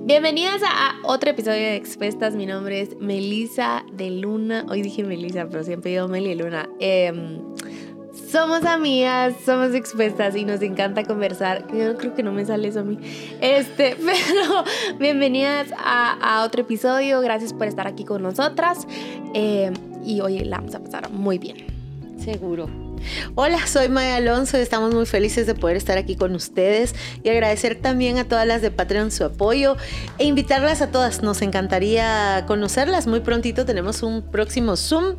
Bienvenidas a otro episodio de Expuestas. Mi nombre es Melisa de Luna. Hoy dije Melisa, pero siempre digo Meli de Luna. Em, somos amigas, somos expuestas y nos encanta conversar. Yo creo que no me sale eso a mí. Este, pero bienvenidas a, otro episodio. Gracias por estar aquí con nosotras. Em, y hoy la vamos a pasar muy bien. Seguro. Hola, soy Maya Alonso y estamos muy felices de poder estar aquí con ustedes y agradecer también a todas las de Patreon su apoyo e invitarlas a todas. Nos encantaría conocerlas. Muy prontito tenemos un próximo Zoom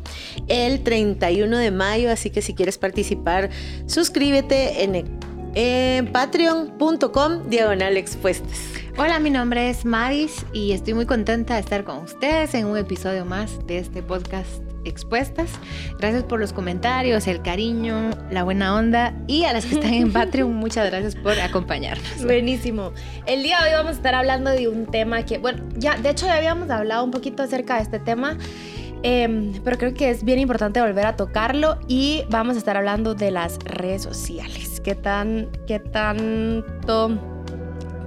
el 31 de mayo, así que si quieres participar, suscríbete en, patreon.com diagonal expuestas. Hola, mi nombre es Madis y estoy muy contenta de estar con ustedes en un episodio más de este podcast expuestas. Gracias por los comentarios, el cariño, la buena onda y a las que están en Patreon, muchas gracias por acompañarnos. Buenísimo. El día de hoy vamos a estar hablando de un tema que, bueno, ya, de hecho ya habíamos hablado un poquito acerca de este tema. Em, pero creo que es bien importante volver a tocarlo y vamos a estar hablando de las redes sociales. ¿Qué tan, qué tanto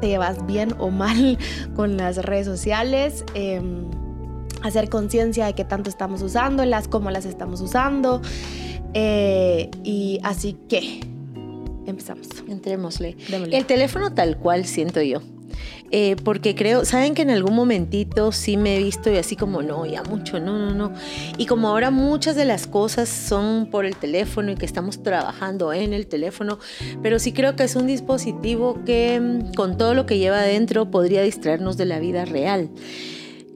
te llevas bien o mal con las redes sociales? Eh, hacer conciencia de qué tanto estamos usándolas, cómo las estamos usando. Eh, y así que empezamos. Entrémosle. El teléfono tal cual siento yo. Eh, porque creo, saben que en algún momentito sí me he visto y así como, no, ya mucho, no, no, no. Y como ahora muchas de las cosas son por el teléfono y que estamos trabajando en el teléfono, pero sí creo que es un dispositivo que mm, con todo lo que lleva adentro podría distraernos de la vida real.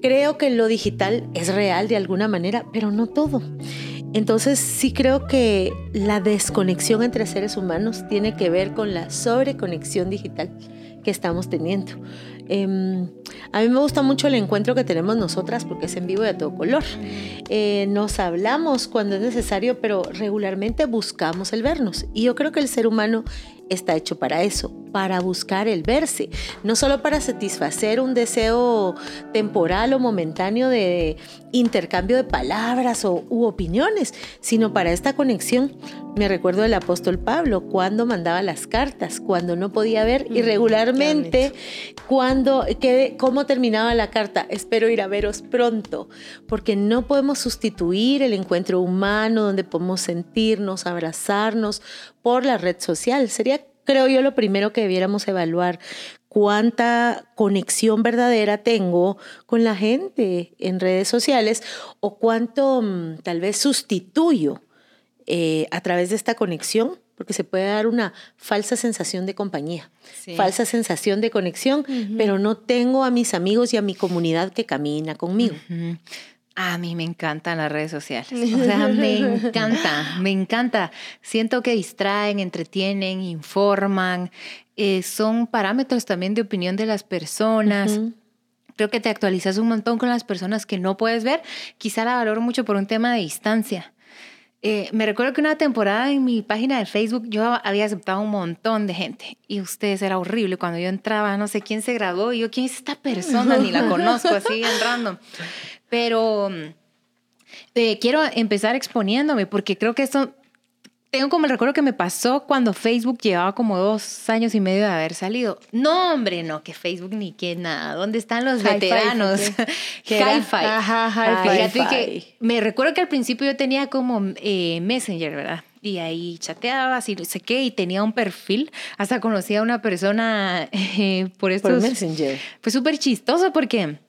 Creo que lo digital es real de alguna manera, pero no todo. Entonces sí creo que la desconexión entre seres humanos tiene que ver con la sobreconexión digital que estamos teniendo. Em, a mí me gusta mucho el encuentro que tenemos nosotras porque es en vivo y a todo color. Eh, nos hablamos cuando es necesario, pero regularmente buscamos el vernos. Y yo creo que el ser humano está hecho para eso, para buscar el verse, no solo para satisfacer un deseo temporal o momentáneo de intercambio de palabras o, u opiniones, sino para esta conexión. Me recuerdo del apóstol Pablo, cuando mandaba las cartas, cuando no podía ver irregularmente, cuando, cómo terminaba la carta, espero ir a veros pronto, porque no podemos sustituir el encuentro humano donde podemos sentirnos, abrazarnos por la red social. Sería creo yo, lo primero que debiéramos evaluar, cuánta conexión verdadera tengo con la gente en redes sociales o cuánto mm, tal vez sustituyo eh, a través de esta conexión, porque se puede dar una falsa sensación de compañía, falsa sensación de conexión, pero no tengo a mis amigos y a mi comunidad que camina conmigo. A mí me encantan las redes sociales. O sea, me encanta, me encanta. Siento que distraen, entretienen, informan. Eh, son parámetros también de opinión de las personas. Creo que te actualizas un montón con las personas que no puedes ver. Quizá la valoro mucho por un tema de distancia. Eh, me recuerdo que una temporada en mi página de Facebook yo había aceptado un montón de gente y ustedes era horrible. Cuando yo entraba, no sé quién se graduó y yo, ¿quién es esta persona? Ni la conozco, así en random. Pero eh, quiero empezar exponiéndome porque creo que esto, tengo como el recuerdo que me pasó cuando Facebook llevaba como dos años y medio de haber salido. No, hombre, no, que Facebook ni que nada. ¿Dónde están los veteranos? Hi-Fi. Ajá, hi-fi. que me recuerdo que al principio yo tenía como eh, Messenger, ¿verdad? y ahí chateaba, así no sé qué, y tenía un perfil. Hasta conocía a una persona eh, por estos... Por Messenger. Fue súper chistoso porque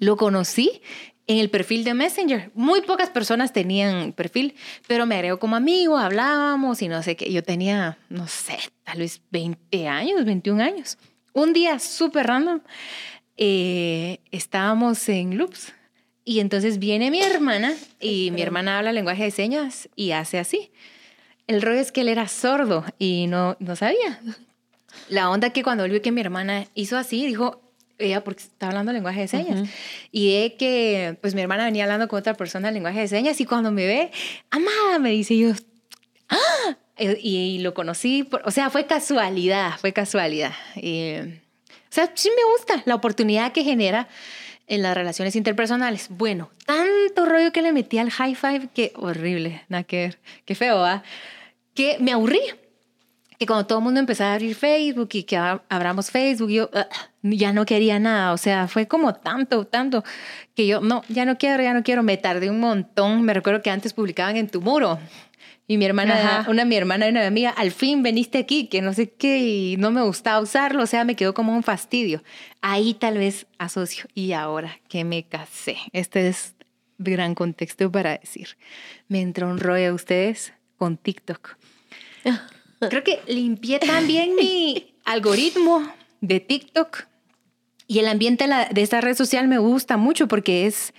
lo conocí en el perfil de Messenger. Muy pocas personas tenían perfil, pero me agregó como amigo, hablábamos y no sé qué. Yo tenía, no sé, tal vez 20 años, 21 años. Un día súper random, eh, estábamos en Loops y entonces viene mi hermana y mi hermana habla lenguaje de señas y hace así. El rollo es que él era sordo y no, no sabía. La onda que cuando él vio que mi hermana hizo así, dijo, ella porque está hablando lenguaje de señas. Y es que, pues mi hermana venía hablando con otra persona en lenguaje de señas y cuando me ve, amada, me dice yo, ¡ah! Y, lo conocí, o sea, fue casualidad, fue casualidad. o sea, sí me gusta la oportunidad que genera en las relaciones interpersonales. Bueno, tanto rollo que le metí al high five que horrible, nada que ver, qué feo, ¿ah? Que me aburrí que cuando todo el mundo empezó a abrir Facebook y que abramos Facebook, yo ah, ya no quería nada. O sea, fue como tanto, tanto que yo, no, ya no quiero, ya no quiero. Me tardé un montón. Me recuerdo que antes publicaban en tu muro. Y mi hermana, una mi hermana y una amiga, al fin veniste aquí, que no sé qué, y no me gustaba usarlo, o sea, me quedó como un fastidio. Ahí tal vez asocio. Y ahora que me casé, este es gran contexto para decir, me entró un rollo a ustedes con TikTok. Creo que limpié también mi algoritmo de TikTok y el ambiente de esta red social me gusta mucho porque es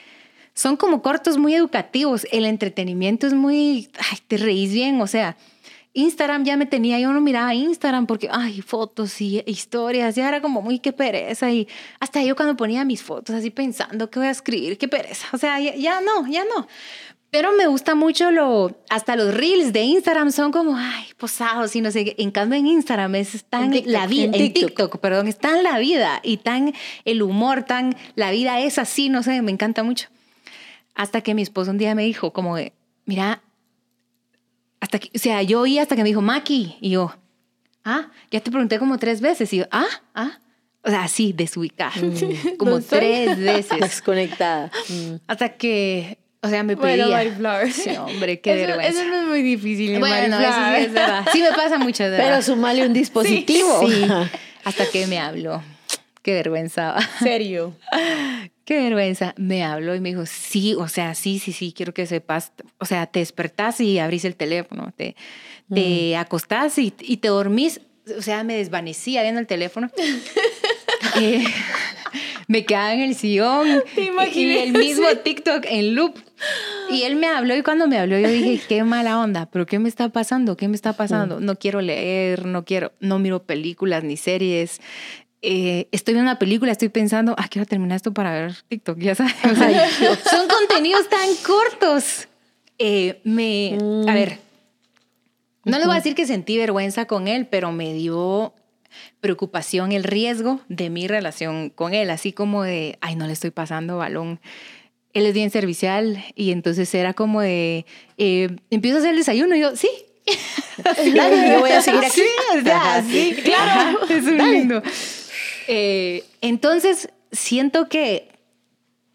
son como cortos muy educativos. El entretenimiento es muy, ay, te reís bien, o sea, Instagram ya me tenía, yo no miraba Instagram porque, ay, fotos y historias, ya era como muy qué pereza y hasta yo cuando ponía mis fotos así pensando qué voy a escribir, qué pereza, o sea, ya, no, ya no. Pero me gusta mucho lo, hasta los reels de Instagram son como, ay, posados y no sé, en cambio en Instagram es tan la vida, en, TikTok, perdón, es tan la vida y tan el humor, tan la vida es así, no sé, me encanta mucho. Hasta que mi esposo un día me dijo, como, de, mira, hasta que, o sea, yo oí hasta que me dijo, Maki, y yo, ah, ya te pregunté como tres veces, y yo, ah, ah, o sea, así, desubicar, mm. como tres veces. Desconectada. Mm. Hasta que, o sea, me pedía. Bueno, sí, hombre, qué eso, vergüenza. Eso no es muy difícil. Bueno, eso sí es verdad. Sí me pasa mucho, de Pero sumale un dispositivo. Sí, hasta que me habló. Qué vergüenza. Serio. Qué vergüenza. Me habló y me dijo, sí, o sea, sí, sí, sí, quiero que sepas. O sea, te despertás y abrís el teléfono, te, te mm. acostás y, y, te dormís. O sea, me desvanecía viendo el teléfono. Eh, me quedaba en el sillón y el mismo TikTok en loop. Y él me habló y cuando me habló yo dije, qué mala onda, pero ¿qué me está pasando? ¿Qué me está pasando? No quiero leer, no quiero, no miro películas ni series, eh, estoy viendo una película, estoy pensando, ah, quiero terminar esto para ver TikTok, ya sabes. son contenidos tan cortos. Eh, me, a mm. ver, no le voy a decir que sentí vergüenza con él, pero me dio preocupación el riesgo de mi relación con él, así como de, ay, no le estoy pasando balón. Él es bien servicial y entonces era como de, eh, empiezo a hacer el desayuno y yo, sí, yo voy a seguir aquí. Sí, claro. Es un lindo. Eh, entonces, siento que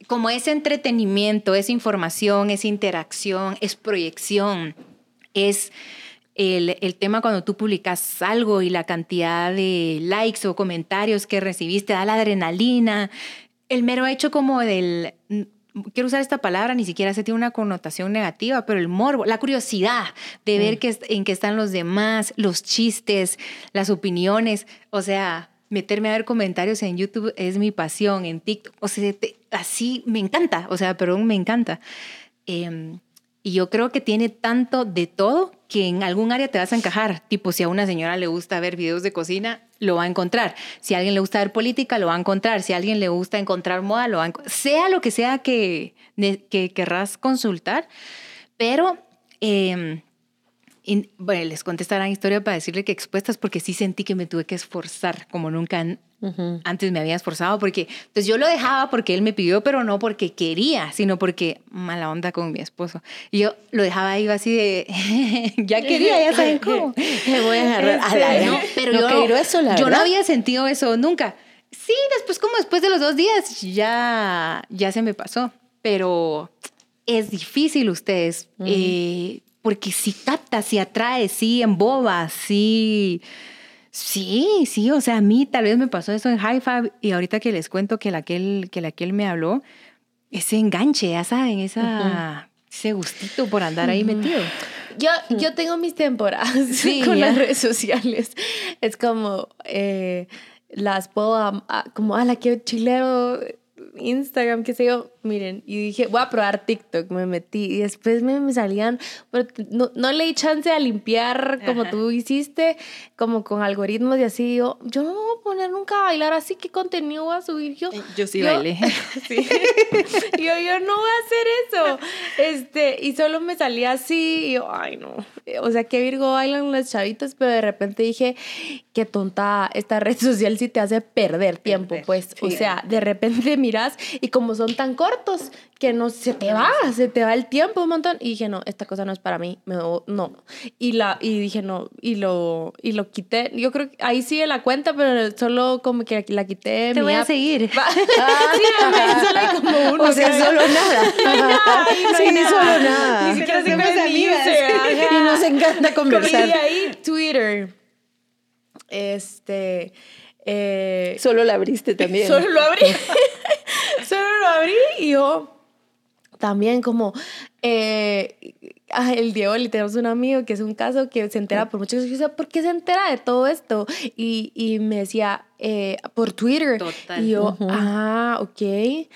como es entretenimiento, es información, es interacción, es proyección, es el, el, tema cuando tú publicas algo y la cantidad de likes o comentarios que recibiste da la adrenalina, el mero hecho como del quiero usar esta palabra, ni siquiera se tiene una connotación negativa, pero el morbo, la curiosidad de ver mm. en qué están los demás, los chistes, las opiniones, o sea, meterme a ver comentarios en YouTube es mi pasión, en TikTok, o sea, así me encanta, o sea, perdón, me encanta. Em, y yo creo que tiene tanto de todo que en algún área te vas a encajar. Tipo, si a una señora le gusta ver videos de cocina, lo va a encontrar. Si a alguien le gusta ver política, lo va a encontrar. Si a alguien le gusta encontrar moda, lo va a encontrar. Sea lo que sea que, que querrás consultar. Pero eh, bueno, les contestarán historia para decirle que expuestas porque sí sentí que me tuve que esforzar como nunca antes me había esforzado porque pues yo lo dejaba porque él me pidió, pero no porque quería, sino porque mala onda con mi esposo. Y yo lo dejaba ahí así de ya quería, ya saben cómo. Me voy a agarrar a la no, pero yo, eso, la yo no había sentido eso nunca. Sí, después como después de los dos días ya ya se me pasó, pero es difícil ustedes porque si capta, si atrae, si emboba, sí. Sí, sí, o sea, a mí tal vez me pasó eso en High Five y ahorita que les cuento que la que que la me habló, ese enganche, ya saben, esa, ese gustito por andar ahí metido. Yo, yo tengo mis temporadas con las redes sociales. Es como, eh, las puedo, como, a la que chilero Instagram, qué sé yo, miren, y dije, voy a probar TikTok, me metí y después me, me salían, pero no, no, le di chance a limpiar como tú hiciste, como con algoritmos y así, yo, yo no voy a poner nunca a bailar así, ¿qué contenido voy a subir yo? Eh, yo sí bailé. sí. yo, yo no voy a hacer eso, este, y solo me salía así, y yo, ay no, o sea, qué Virgo bailan los chavitos, pero de repente dije, qué tonta, esta red social sí te hace perder tiempo, pues, o sea, de repente miras y como son tan cortos, cortos que no se te va, se te va el tiempo un montón. Y dije, no, esta cosa no es para mí, no. Y, la, y dije, no, y lo, y lo quité. Yo creo que ahí sigue la cuenta, pero solo como que la quité. Te voy a seguir. sí, solo hay como uno. O sea, solo nada. Nada, no sí, nada. solo nada. Ni siquiera amigas. amigas. Y nos encanta conversar. Y ahí Twitter. Este. Eh, Solo la abriste también. Solo lo abrí. Solo lo abrí y yo también como eh, el Diego, le tenemos un amigo que es un caso que se entera por muchas cosas. ¿Por qué se entera de todo esto? Y, y me decía, eh, por Twitter. Total. Y yo, ah, ok.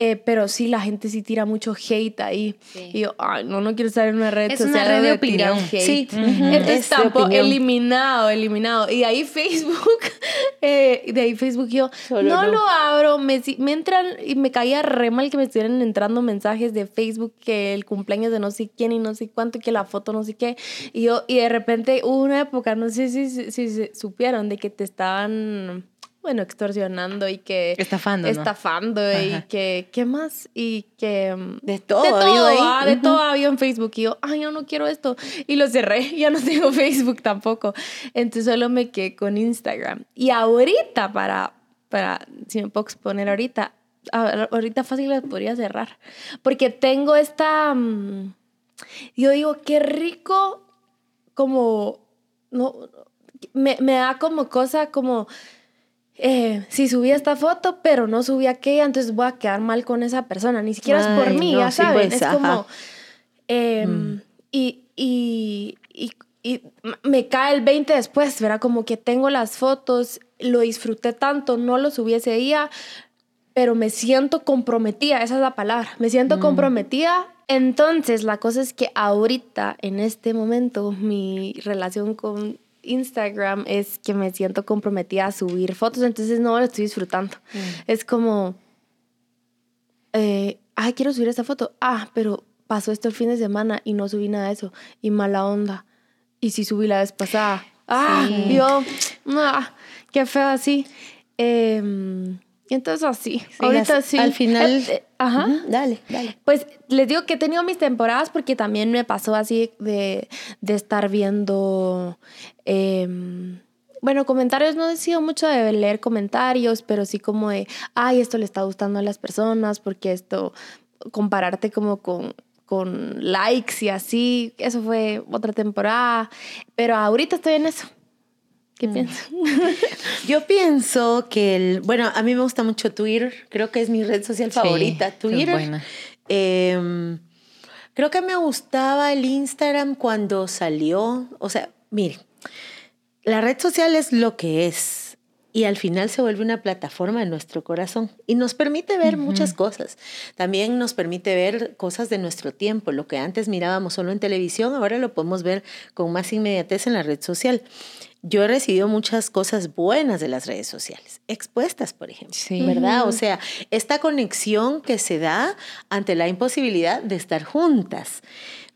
Eh, pero sí, la gente sí tira mucho hate ahí. Sí. Y yo, ay, no, no quiero estar en una red Es una social red de tiran opinión. hate. Sí. Entonces de tampoco, opinión. eliminado, eliminado. Y de ahí Facebook, eh, de ahí Facebook yo no, no. lo abro, me, me entran y me caía re mal que me estuvieran entrando mensajes de Facebook que el cumpleaños de no sé quién y no sé cuánto, que la foto no sé qué. Y yo, y de repente hubo una época, no sé si, si, si supieron, de que te estaban, bueno, extorsionando y que... Estafando, ¿no? Estafando y Ajá. que, ¿qué más? Y que... mm, De todo. de ha todo, ahí. ah, de todo había en Facebook. Y yo, ay, yo no quiero esto. Y lo cerré, ya no tengo Facebook tampoco. Entonces solo me quedé con Instagram. Y ahorita, para, para si me puedo exponer ahorita, ahorita fácil las podría cerrar. Porque tengo esta... mm, yo digo, qué rico como... No, me, me da como cosa como... eh, si subí esta foto, pero no subí aquella, entonces voy a quedar mal con esa persona. Ni siquiera es por mí, no, ya sí, saben. pues, es como. eh, Mm. y, y, y, y me cae el 20 después, ¿verdad? Como que tengo las fotos, lo disfruté tanto, no lo subí ese día, pero me siento comprometida, esa es la palabra, me siento comprometida. Entonces, la cosa es que ahorita, en este momento, mi relación con Instagram es que me siento comprometida a subir fotos, entonces no lo estoy disfrutando. Es como, eh, ay, quiero subir esta foto. Ah, pero pasó esto el fin de semana y no subí nada de eso. Y mala onda. Y sí subí la vez pasada. Ah, Sí. yo, ah, qué feo así. Y entonces así. Ahorita sí. al final- Eh, eh, ajá. Dale, dale. Pues les digo que he tenido mis temporadas porque también me pasó así de, de estar viendo, em, bueno, comentarios, no he sido mucho de leer comentarios, pero sí como de, ay, esto le está gustando a las personas porque esto, compararte como con, con likes y así, eso fue otra temporada, pero ahorita estoy en eso. ¿Qué piensas? Yo pienso que el, bueno, a mí me gusta mucho Twitter, creo que es mi red social Sí, favorita, Twitter. Em, creo que me gustaba el Instagram cuando salió, o sea, mire, la red social es lo que es y al final se vuelve una plataforma en nuestro corazón y nos permite ver muchas cosas. También nos permite ver cosas de nuestro tiempo, lo que antes mirábamos solo en televisión, ahora lo podemos ver con más inmediatez en la red social. Yo he recibido muchas cosas buenas de las redes sociales, expuestas, por ejemplo, Sí. ¿verdad? O sea, esta conexión que se da ante la imposibilidad de estar juntas.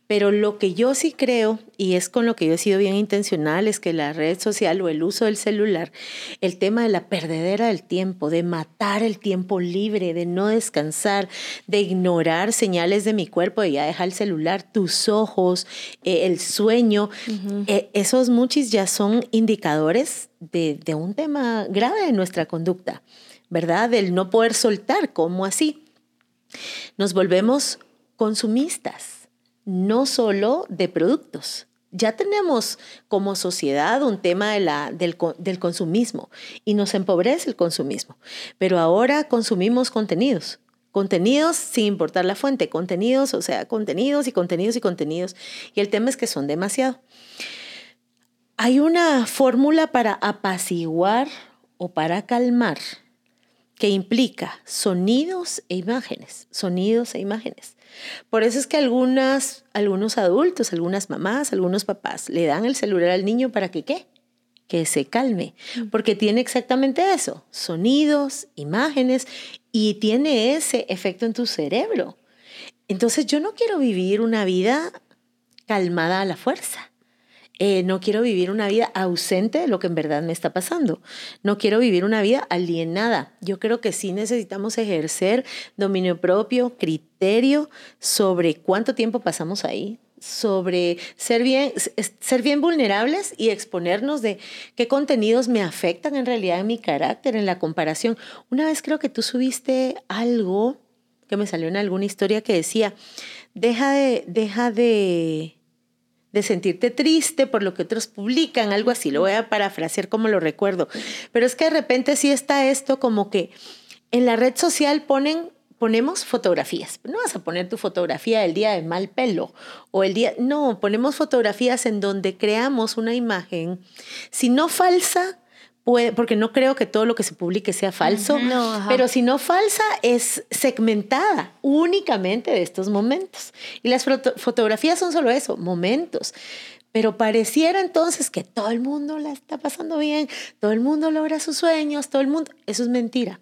Pero lo que yo sí creo, y es con lo que yo he sido bien intencional, es que la red social o el uso del celular, el tema de la perdedera del tiempo, de matar el tiempo libre, de no descansar, de ignorar señales de mi cuerpo, de ya dejar el celular, tus ojos, eh, el sueño, eh, esos muchis ya son indicadores de, de un tema grave de nuestra conducta, ¿verdad? Del no poder soltar, ¿cómo así? Nos volvemos consumistas, no solo de productos. Ya tenemos como sociedad un tema de la, del, del consumismo y nos empobrece el consumismo, pero ahora consumimos contenidos. Contenidos sin importar la fuente, contenidos, o sea, contenidos y contenidos y contenidos. Y el tema es que son demasiado. Hay una fórmula para apaciguar o para calmar que implica sonidos e imágenes, sonidos e imágenes. Por eso es que algunas, algunos adultos, algunas mamás, algunos papás le dan el celular al niño para que qué? Que se calme, porque tiene exactamente eso, sonidos, imágenes, y tiene ese efecto en tu cerebro. Entonces yo no quiero vivir una vida calmada a la fuerza. Eh, no quiero vivir una vida ausente de lo que en verdad me está pasando. No quiero vivir una vida alienada. Yo creo que sí necesitamos ejercer dominio propio, criterio sobre cuánto tiempo pasamos ahí, sobre ser bien, ser bien vulnerables y exponernos de qué contenidos me afectan en realidad en mi carácter, en la comparación. Una vez creo que tú subiste algo que me salió en alguna historia que decía, deja de, deja de, de sentirte triste por lo que otros publican, algo así, lo voy a parafrasear como lo recuerdo. Pero es que de repente sí está esto como que en la red social ponen ponemos fotografías. No vas a poner tu fotografía del día de mal pelo o el día, no, ponemos fotografías en donde creamos una imagen, si no falsa, porque no creo que todo lo que se publique sea falso, pero si no falsa, es segmentada únicamente de estos momentos. Y las fotografías son solo eso, momentos. Pero pareciera entonces que todo el mundo la está pasando bien, todo el mundo logra sus sueños, todo el mundo. Eso es mentira.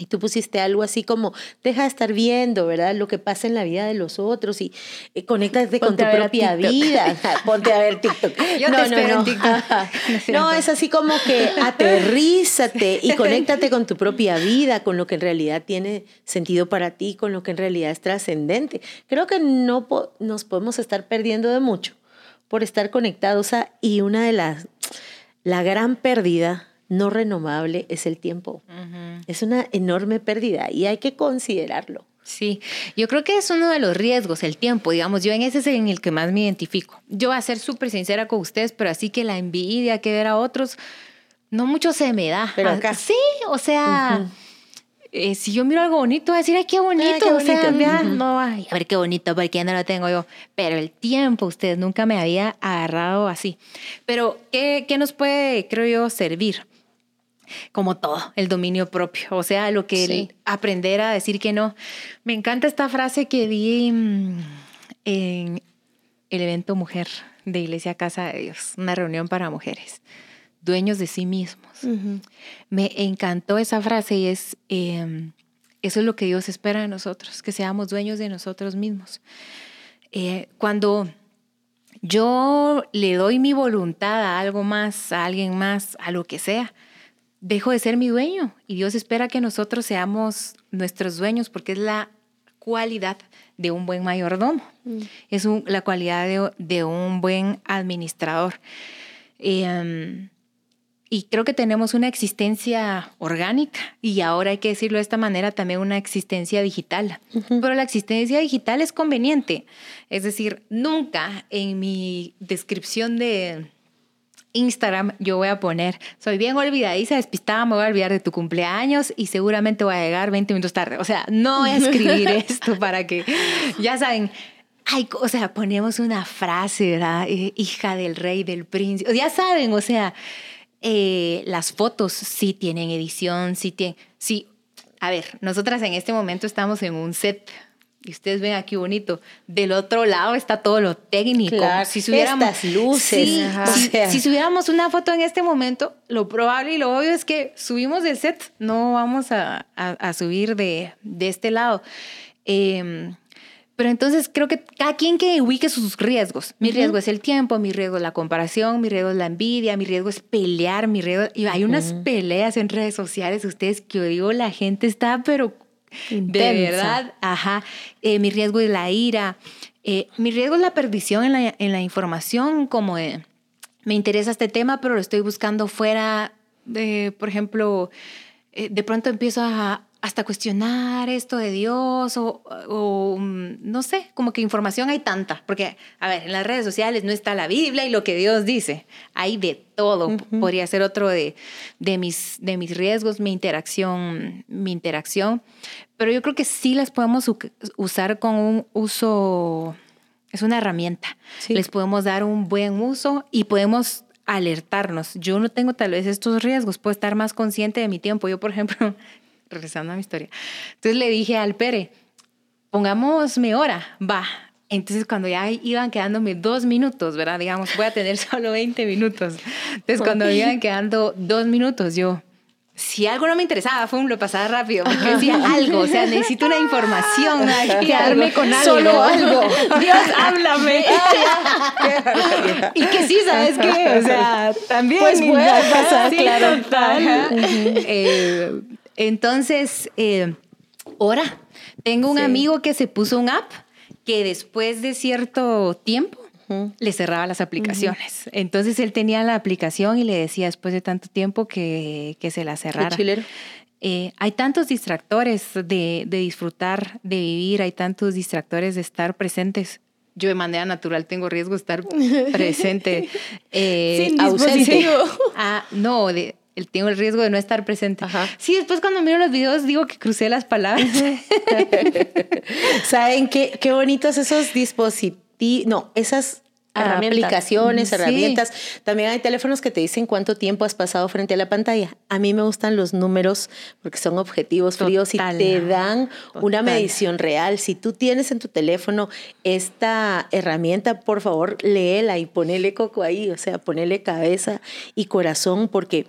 Y tú pusiste algo así como, deja de estar viendo, ¿verdad? Lo que pasa en la vida de los otros y eh, conéctate con tu propia vida. Ponte a ver TikTok. Yo no, te no, no. TikTok. no, es así como que aterrízate y conéctate con tu propia vida, con lo que en realidad tiene sentido para ti, con lo que en realidad es trascendente. Creo que no nos podemos estar perdiendo de mucho por estar conectados a, y una de las, la gran pérdida no renovable es el tiempo. Es una enorme pérdida y hay que considerarlo. Sí, yo creo que es uno de los riesgos, el tiempo, digamos, yo en ese es en el que más me identifico. Yo voy a ser súper sincera con ustedes, pero así que la envidia que ver a otros, no mucho se me da. Pero acá. Sí, o sea, eh, si yo miro algo bonito, voy a decir, ay, qué bonito, o sea, no, a ver qué bonito, porque ya no lo tengo yo. Pero el tiempo, ustedes nunca me había agarrado así. Pero, ¿qué, qué nos puede, creo yo, servir? Como todo, el dominio propio, o sea, lo que aprender a decir que no. Me encanta esta frase que vi mm, en el evento Mujer de Iglesia Casa de Dios, una reunión para mujeres, dueños de sí mismos. Me encantó esa frase y es, em, eso es lo que Dios espera de nosotros, que seamos dueños de nosotros mismos. Eh, cuando yo le doy mi voluntad a algo más, a alguien más, a lo que sea, dejo de ser mi dueño y Dios espera que nosotros seamos nuestros dueños porque es la cualidad de un buen mayordomo, mm. es la cualidad de, un buen administrador. Em, y creo que tenemos una existencia orgánica y ahora hay que decirlo de esta manera, también una existencia digital. Pero la existencia digital es conveniente. Es decir, nunca en mi descripción de, Instagram yo voy a poner, soy bien olvidadiza, despistada, me voy a olvidar de tu cumpleaños y seguramente voy a llegar 20 minutos tarde. O sea, no voy a escribir esto para que, ya saben, ay, o sea, ponemos una frase, ¿verdad? Eh, hija del rey, del príncipe. Ya saben, o sea, eh, las fotos sí tienen edición, sí tienen, sí. A ver, nosotras en este momento estamos en un set y ustedes ven aquí bonito, del otro lado está todo lo técnico. si subiéramos, estas luces. si, subiéramos una foto en este momento, lo probable y lo obvio es que subimos del set, no vamos a, subir de, de, este lado. Em, pero entonces creo que cada quien que ubique sus riesgos. Mi riesgo es el tiempo, mi riesgo es la comparación, mi riesgo es la envidia, mi riesgo es pelear, mi riesgo... Y hay unas peleas en redes sociales, ustedes que yo digo, la gente está pero de verdad, ajá. Eh, mi riesgo es la ira. Eh, mi riesgo es la perdición en la, en la información, como me interesa este tema, pero lo estoy buscando fuera de, por ejemplo, eh, de pronto empiezo a, hasta cuestionar esto de Dios o, mm, no sé, como que información hay tanta, porque, a ver, en las redes sociales no está la Biblia y lo que Dios dice, hay de todo, podría ser otro de, de, mis, de mis riesgos, mi interacción, mi interacción, pero yo creo que sí las podemos usar con un uso, es una herramienta, les podemos dar un buen uso y podemos alertarnos. Yo no tengo tal vez estos riesgos, puedo estar más consciente de mi tiempo. Yo, por ejemplo, regresando a mi historia. Entonces le dije al Pere, pongámosme hora, va. Entonces cuando ya iban quedándome dos minutos, ¿verdad? Digamos, voy a tener solo 20 minutos. Entonces cuando iban quedando dos minutos, yo, si algo no me interesaba, fue lo pasaba rápido, porque decía algo, o sea, necesito una información, quedarme con algo. Solo algo. Dios, háblame. y que sí, ¿sabes qué? O sea, también. Pues puede pasar, claro. Eh, entonces, eh, ahora, tengo un amigo que se puso un app que después de cierto tiempo le cerraba las aplicaciones. Entonces él tenía la aplicación y le decía después de tanto tiempo que, que se la cerrara. Eh, hay tantos distractores de, de, disfrutar, de vivir, hay tantos distractores de estar presentes. Yo de manera natural tengo riesgo de estar presente. eh, Sin ausente. Ah, no, de, tengo el riesgo de no estar presente. Sí, después cuando miro los videos digo que crucé las palabras. ¿Saben qué, qué bonitos esos dispositivos? No, esas aplicaciones, herramientas. También hay teléfonos que te dicen cuánto tiempo has pasado frente a la pantalla. A mí me gustan los números porque son objetivos fríos y te dan una medición real. Si tú tienes en tu teléfono esta herramienta, por favor, léela y ponele coco ahí, o sea, ponele cabeza y corazón porque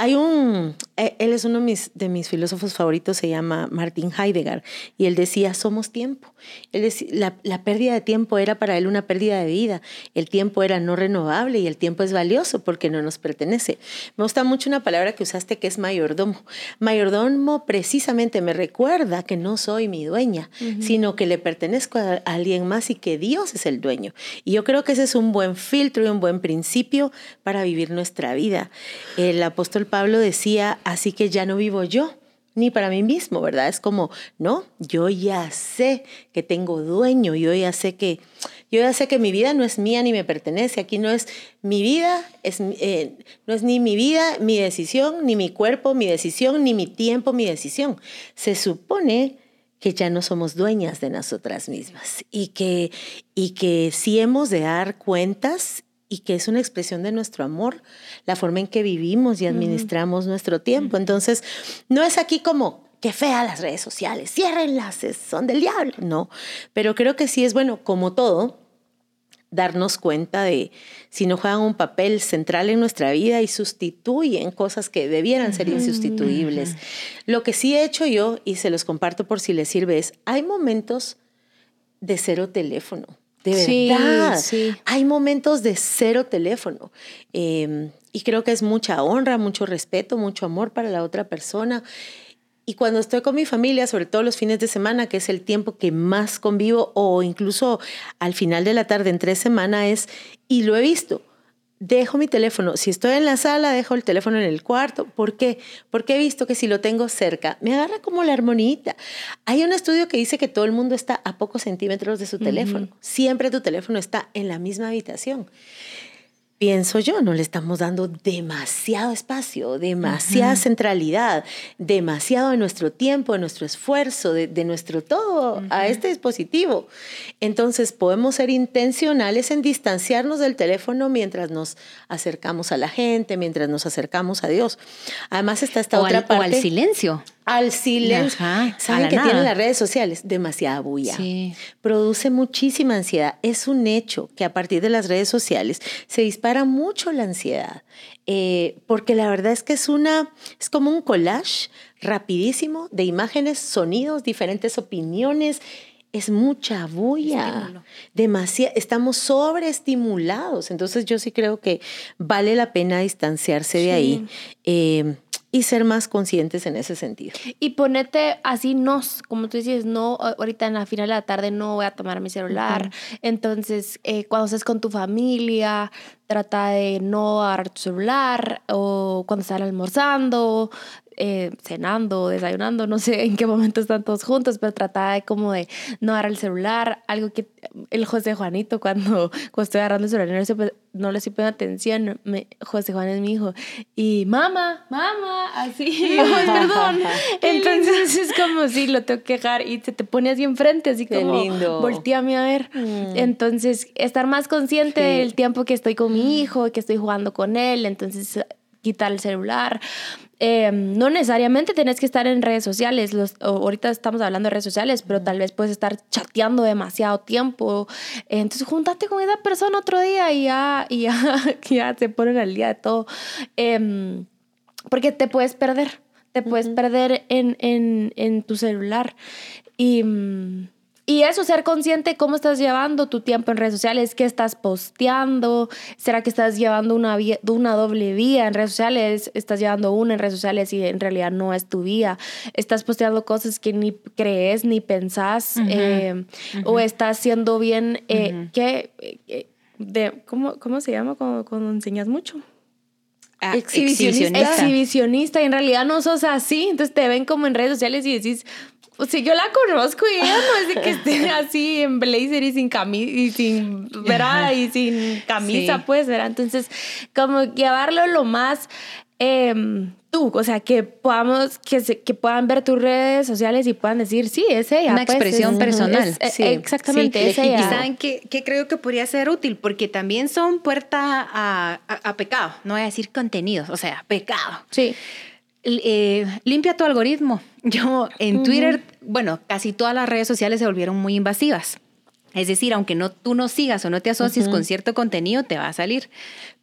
hay un, e, él es uno de mis, de mis, filósofos favoritos, se llama Martin Heidegger, y él decía, somos tiempo. Él decía, la, la, pérdida de tiempo era para él una pérdida de vida. El tiempo era no renovable y el tiempo es valioso porque no nos pertenece. Me gusta mucho una palabra que usaste que es mayordomo. Mayordomo precisamente me recuerda que no soy mi dueña, sino que le pertenezco a, a alguien más y que Dios es el dueño. Y yo creo que ese es un buen filtro y un buen principio para vivir nuestra vida. El apóstol Pablo decía, así que ya no vivo yo, ni para mí mismo, ¿verdad? Es como, no, yo ya sé que tengo dueño, yo ya sé que, yo ya sé que mi vida no es mía ni me pertenece, aquí no es mi vida, es, eh, no es ni mi vida, mi decisión, ni mi cuerpo, mi decisión, ni mi tiempo, mi decisión. Se supone que ya no somos dueñas de nosotras mismas y que, y que sí hemos de dar cuentas y que es una expresión de nuestro amor, la forma en que vivimos y administramos nuestro tiempo. Entonces, no es aquí como que fea las redes sociales, ciérrenlas, son del diablo, no, pero creo que sí es bueno, como todo, darnos cuenta de si no juegan un papel central en nuestra vida y sustituyen cosas que debieran ser insustituibles. Lo que sí he hecho yo, y se los comparto por si les sirve, es, hay momentos de cero teléfono. De verdad. Sí, Hay momentos de cero teléfono. Em, y creo que es mucha honra, mucho respeto, mucho amor para la otra persona. Y cuando estoy con mi familia, sobre todo los fines de semana, que es el tiempo que más convivo, o incluso al final de la tarde, en tres semanas, es, y lo he visto, dejo mi teléfono. Si estoy en la sala, dejo el teléfono en el cuarto. ¿Por qué? Porque he visto que si lo tengo cerca, me agarra como la armonita. Hay un estudio que dice que todo el mundo está a pocos centímetros de su teléfono. Siempre tu teléfono está en la misma habitación pienso yo, no le estamos dando demasiado espacio, demasiada centralidad, demasiado de nuestro tiempo, de nuestro esfuerzo, de, nuestro todo a este dispositivo. Entonces podemos ser intencionales en distanciarnos del teléfono mientras nos acercamos a la gente, mientras nos acercamos a Dios. Además está esta otra parte. O al silencio al silencio. ¿Saben que tienen las redes sociales? Demasiada bulla. Produce muchísima ansiedad. Es un hecho que a partir de las redes sociales se dispara mucho la ansiedad. Eh, porque la verdad es que es una, es como un collage rapidísimo de imágenes, sonidos, diferentes opiniones. Es mucha bulla. Demasiado, estamos sobreestimulados. Entonces yo sí creo que vale la pena distanciarse de ahí. Eh, y ser más conscientes en ese sentido. Y ponete así, no, como tú dices, no, ahorita en la final de la tarde no voy a tomar mi celular. Entonces, eh, cuando estés con tu familia, trata de no agarrar tu celular o cuando están almorzando, eh, cenando, desayunando, no sé en qué momento están todos juntos, pero trataba de como de no agarrar el celular, algo que el José Juanito cuando, cuando estoy agarrando el celular no le estoy poniendo atención, me, José Juan es mi hijo, y mamá, mamá, así, perdón. Entonces es como si lo tengo que dejar y se te pone así enfrente, así como lindo. volteame a ver. Mm. Entonces, estar más consciente del tiempo que estoy con mi hijo, que estoy jugando con él, entonces quitar el celular. Em, no necesariamente tienes que estar en redes sociales. Los, ahorita estamos hablando de redes sociales, pero tal vez puedes estar chateando demasiado tiempo. Entonces, júntate con esa persona otro día y ya, y ya, ya se ponen al día de todo. Em, porque te puedes perder, te puedes perder en, en, en, tu celular. Y... Y eso, ser consciente cómo estás llevando tu tiempo en redes sociales, qué estás posteando, será que estás llevando una, una doble vía en redes sociales, estás llevando una en redes sociales y en realidad no es tu vía, estás posteando cosas que ni crees ni pensás, eh, o estás siendo bien, eh, ¿qué? Eh, de, ¿cómo, ¿Cómo se llama cuando, enseñas mucho? Ah, exhibicionista. exhibicionista. y en realidad no sos así, entonces te ven como en redes sociales y decís, o sea, yo la conozco y ella no es de que esté así en blazer y sin camisa y sin, ¿verdad? Y sin camisa, pues, ¿verdad? Entonces, como llevarlo lo más em, tú, o sea, que podamos, que, se, que puedan ver tus redes sociales y puedan decir, sí, es ella. Una pues, expresión personal. sí, exactamente, es ella. Y saben que, creo que podría ser útil, porque también son puerta a, a pecado, no voy a decir contenidos, o sea, pecado. Sí. Eh, limpia tu algoritmo. Yo en Twitter, bueno, casi todas las redes sociales se volvieron muy invasivas. Es decir, aunque no, tú no sigas o no te asocies con cierto contenido, te va a salir.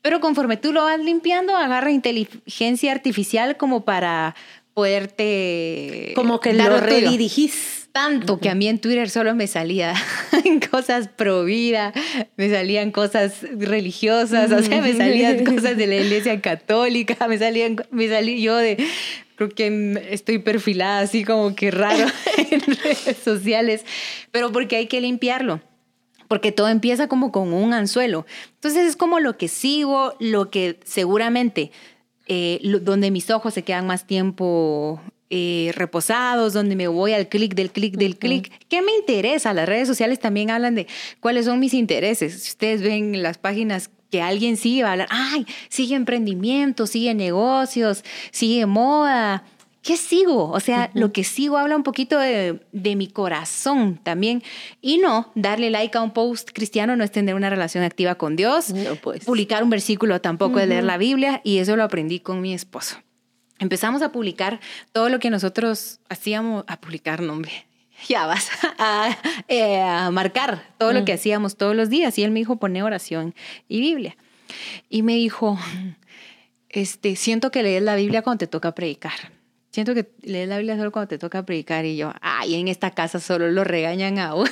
Pero conforme tú lo vas limpiando, agarra inteligencia artificial como para poderte... Como que lo redirigís tanto que a mí en Twitter solo me salía cosas pro vida, me salían cosas religiosas, o sea, me salían cosas de la iglesia católica, me salían, me salí yo de, creo que estoy perfilada así como que raro en redes sociales, pero porque hay que limpiarlo porque todo empieza como con un anzuelo. Entonces es como lo que sigo, lo que seguramente, eh, donde mis ojos se quedan más tiempo eh, reposados, donde me voy al clic del clic del clic. ¿Qué me interesa? Las redes sociales también hablan de cuáles son mis intereses. Si ustedes ven las páginas que alguien sigue, va a hablar, ay, sigue emprendimiento, sigue negocios, sigue moda. ¿Qué sigo? O sea, lo que sigo habla un poquito de, mi corazón también. Y no, darle like a un post cristiano no es tener una relación activa con Dios. No, pues. Publicar un versículo tampoco es leer la Biblia. Y eso lo aprendí con mi esposo empezamos a publicar todo lo que nosotros hacíamos, a publicar, nombre, ya vas, eh, a, marcar todo lo que mm. hacíamos todos los días. Y él me dijo, pone oración y Biblia. Y me dijo, este, siento que lees la Biblia cuando te toca predicar. Siento que lees la Biblia solo cuando te toca predicar. Y yo, ay, en esta casa solo lo regañan a uno.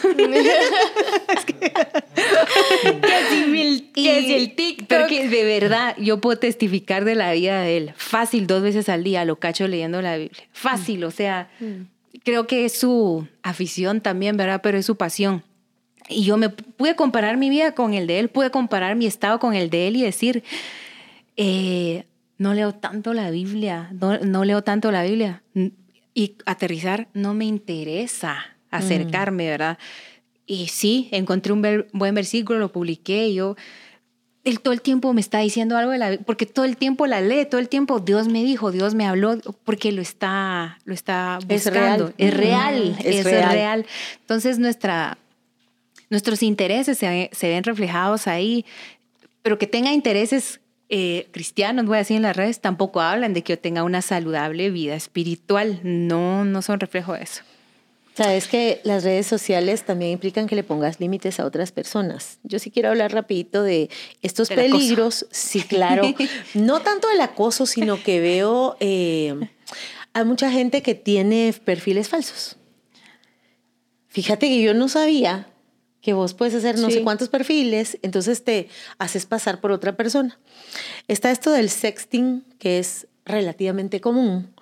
¿Qué es el TikTok? Porque de verdad yo puedo testificar de la vida de él. Fácil, dos veces al día lo cacho leyendo la Biblia. Fácil, o sea, mm. creo que es su afición también, ¿verdad? Pero es su pasión. Y yo me pude comparar mi vida con el de él, pude comparar mi estado con el de él y decir, eh, no leo tanto la Biblia, no, leo tanto la Biblia. Y aterrizar, no me interesa acercarme, ¿verdad? Y sí, encontré un buen versículo, lo publiqué, y yo, él todo el tiempo me está diciendo algo de la porque todo el tiempo la lee, todo el tiempo Dios me dijo, Dios me habló, porque lo está, lo está buscando. Es real, es real. Entonces nuestra, nuestros intereses se, se, ven reflejados ahí, pero que tenga intereses eh, cristianos, voy a decir en las redes, tampoco hablan de que yo tenga una saludable vida espiritual, no, no son reflejo de eso. Sabes que las redes sociales también implican que le pongas límites a otras personas. Yo sí quiero hablar rapidito de estos peligros. Sí, claro. no tanto del acoso, sino que veo eh, hay mucha gente que tiene perfiles falsos. Fíjate que yo no sabía que vos puedes hacer no sé cuántos perfiles, entonces te haces pasar por otra persona. Está esto del sexting, que es relativamente común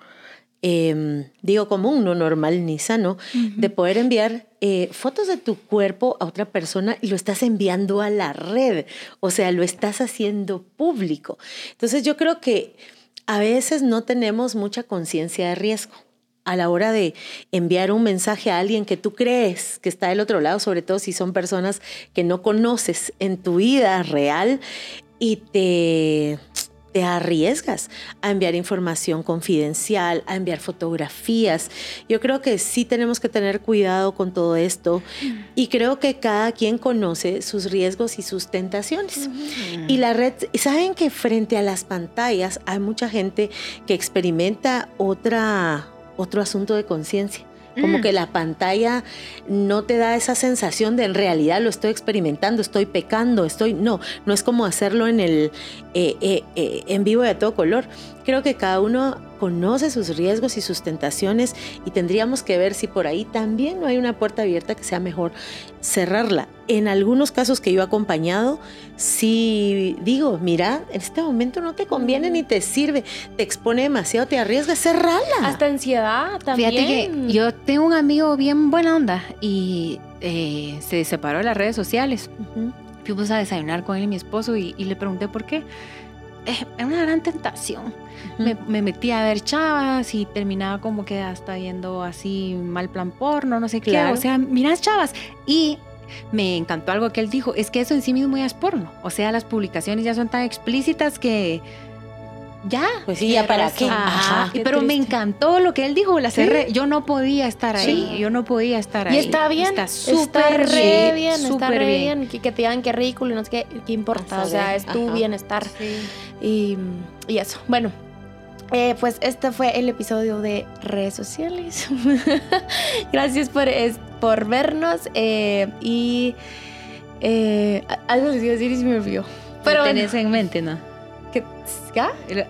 Em, digo común, no normal ni sano, de poder enviar eh, fotos de tu cuerpo a otra persona y lo estás enviando a la red, o sea, lo estás haciendo público. Entonces yo creo que a veces no tenemos mucha conciencia de riesgo a la hora de enviar un mensaje a alguien que tú crees que está del otro lado, sobre todo si son personas que no conoces en tu vida real y te te arriesgas a enviar información confidencial, a enviar fotografías. Yo creo que sí tenemos que tener cuidado con todo esto y creo que cada quien conoce sus riesgos y sus tentaciones. Y la red, saben que frente a las pantallas hay mucha gente que experimenta otra, otro asunto de conciencia como Mm. que la pantalla no te da esa sensación de en realidad lo estoy experimentando, estoy pecando, estoy... No, no es como hacerlo en el eh, eh, eh, en vivo a todo color. Creo que cada uno conoce sus riesgos y sus tentaciones y tendríamos que ver si por ahí también no hay una puerta abierta que sea mejor cerrarla. En algunos casos que yo he acompañado, si digo, mira, en este momento no te conviene ni te sirve, te expone demasiado, te arriesgas, cerrala. Hasta ansiedad también. Fíjate que yo tengo un amigo bien buena onda y eh, se separó de las redes sociales. Ujú. Fuimos a desayunar con él y mi esposo y, y le pregunté por qué. Es una gran tentación. Me, me metí a ver chavas y terminaba como que hasta viendo así mal plan porno, no sé Claro. qué. O sea, miras chavas. Y me encantó algo que él dijo, es que eso en sí mismo ya es porno. O sea, las publicaciones ya son tan explícitas que ya. Pues sí, ya para qué. Ajá, Ajá, qué pero me encantó lo que él dijo, la Sí. cerré. Yo no podía estar Sí. ahí, yo no podía estar ahí. Y está bien, Está súper re bien, bien, está re bien. bien. Que, que te digan qué ridículo y no sé qué, qué importa. O sea, es tu ajá. bienestar. Sí. Y, y eso. Bueno, eh, pues este fue el episodio de redes sociales. Gracias por, es- por vernos. eh, y eh, algo les iba a decir y se me olvidó. Pero lo bueno, tenés en mente, ¿no? ¿qué?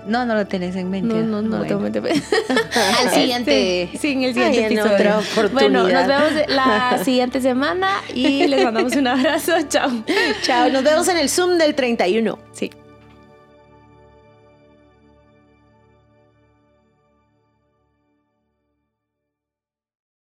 No, no lo tenés en mente. No, no, no lo tengo en Bueno. mente. Al siguiente. Sí, en el siguiente Ay, en episodio. otra oportunidad. Bueno, nos vemos la siguiente semana y les mandamos un abrazo. Chao. Chao, nos vemos en el Zoom del 31. Sí.